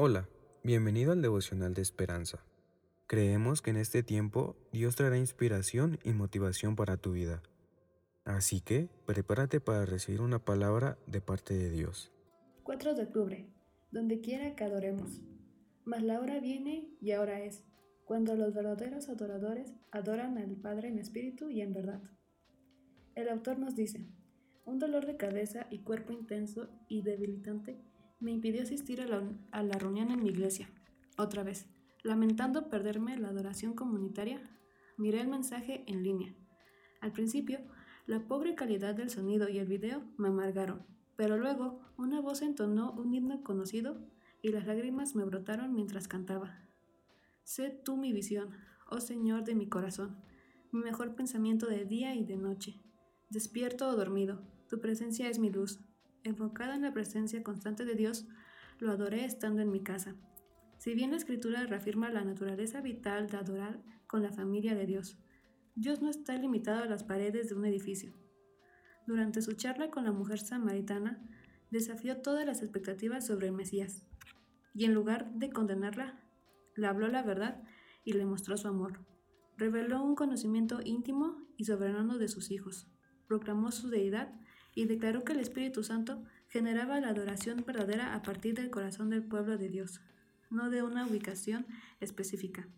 Hola, bienvenido al devocional de esperanza. Creemos que en este tiempo Dios traerá inspiración y motivación para tu vida. Así que prepárate para recibir una palabra de parte de Dios. 4 de octubre, donde quiera que adoremos. Mas la hora viene y ahora es, cuando los verdaderos adoradores adoran al Padre en espíritu y en verdad. El autor nos dice, un dolor de cabeza y cuerpo intenso y debilitante me impidió asistir a la, reunión en mi iglesia. Otra vez, lamentando perderme la adoración comunitaria, miré el mensaje en línea. Al principio, la pobre calidad del sonido y el video me amargaron, pero luego una voz entonó un himno conocido y las lágrimas me brotaron mientras cantaba. Sé tú mi visión, oh Señor de mi corazón, mi mejor pensamiento de día y de noche. Despierto o dormido, tu presencia es mi luz, Enfocada en la presencia constante de Dios, lo adoré estando en mi casa. Si bien la escritura reafirma la naturaleza vital de adorar con la familia de Dios, Dios no está limitado a las paredes de un edificio. Durante su charla con la mujer samaritana, desafió todas las expectativas sobre el Mesías, y en lugar de condenarla, le habló la verdad y le mostró su amor. Reveló un conocimiento íntimo y soberano de sus hijos, proclamó su deidad y declaró que el Espíritu Santo generaba la adoración verdadera a partir del corazón del pueblo de Dios, no de una ubicación específica.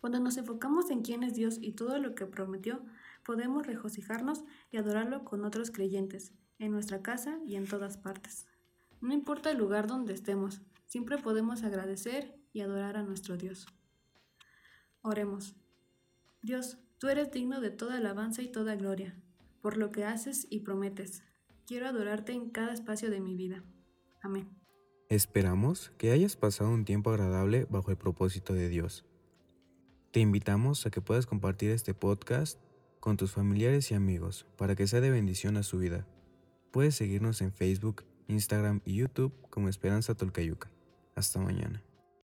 Cuando nos enfocamos en quién es Dios y todo lo que prometió, podemos regocijarnos y adorarlo con otros creyentes, en nuestra casa y en todas partes. No importa el lugar donde estemos, siempre podemos agradecer y adorar a nuestro Dios. Oremos. Dios, tú eres digno de toda alabanza y toda gloria por lo que haces y prometes. Quiero adorarte en cada espacio de mi vida. Amén. Esperamos que hayas pasado un tiempo agradable bajo el propósito de Dios. Te invitamos a que puedas compartir este podcast con tus familiares y amigos para que sea de bendición a su vida. Puedes seguirnos en Facebook, Instagram y YouTube como Esperanza Tolcayuca. Hasta mañana.